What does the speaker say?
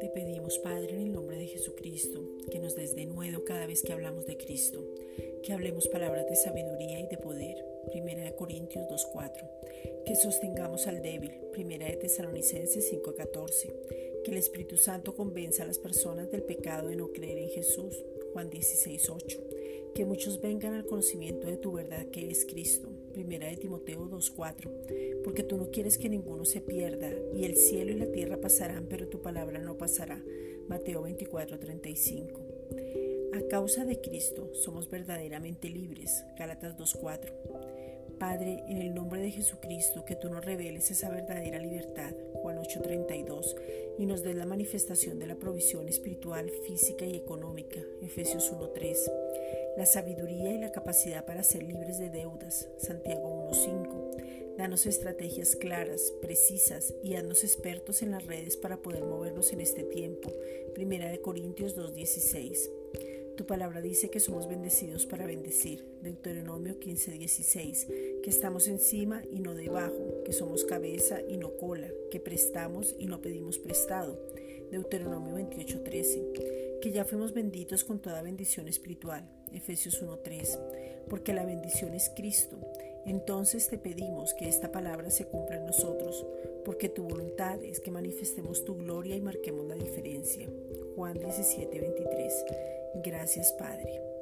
Te pedimos, Padre, en el nombre de Jesucristo, que nos des de nuevo cada vez que hablamos de Cristo, que hablemos palabras de sabiduría y de poder. Primera de Corintios 2.4. Que sostengamos al débil. Primera de Tesalonicenses 5.14. Que el Espíritu Santo convenza a las personas del pecado de no creer en Jesús. Juan 16.8 que muchos vengan al conocimiento de tu verdad que es Cristo. Primera de Timoteo 2.4. Porque tú no quieres que ninguno se pierda, y el cielo y la tierra pasarán, pero tu palabra no pasará. Mateo 24.35. A causa de Cristo somos verdaderamente libres. Gálatas 2.4. Padre, en el nombre de Jesucristo, que tú nos reveles esa verdadera libertad, Juan 8:32, y nos des la manifestación de la provisión espiritual, física y económica, Efesios 1:3, la sabiduría y la capacidad para ser libres de deudas, Santiago 1:5. Danos estrategias claras, precisas y haznos expertos en las redes para poder movernos en este tiempo, Primera de Corintios 2:16. Tu palabra dice que somos bendecidos para bendecir. Deuteronomio 15:16. Que estamos encima y no debajo. Que somos cabeza y no cola. Que prestamos y no pedimos prestado. Deuteronomio 28:13. Que ya fuimos benditos con toda bendición espiritual. Efesios 1:3. Porque la bendición es Cristo. Entonces te pedimos que esta palabra se cumpla en nosotros, porque tu voluntad es que manifestemos tu gloria y marquemos la diferencia. Juan 17:23. Gracias, Padre.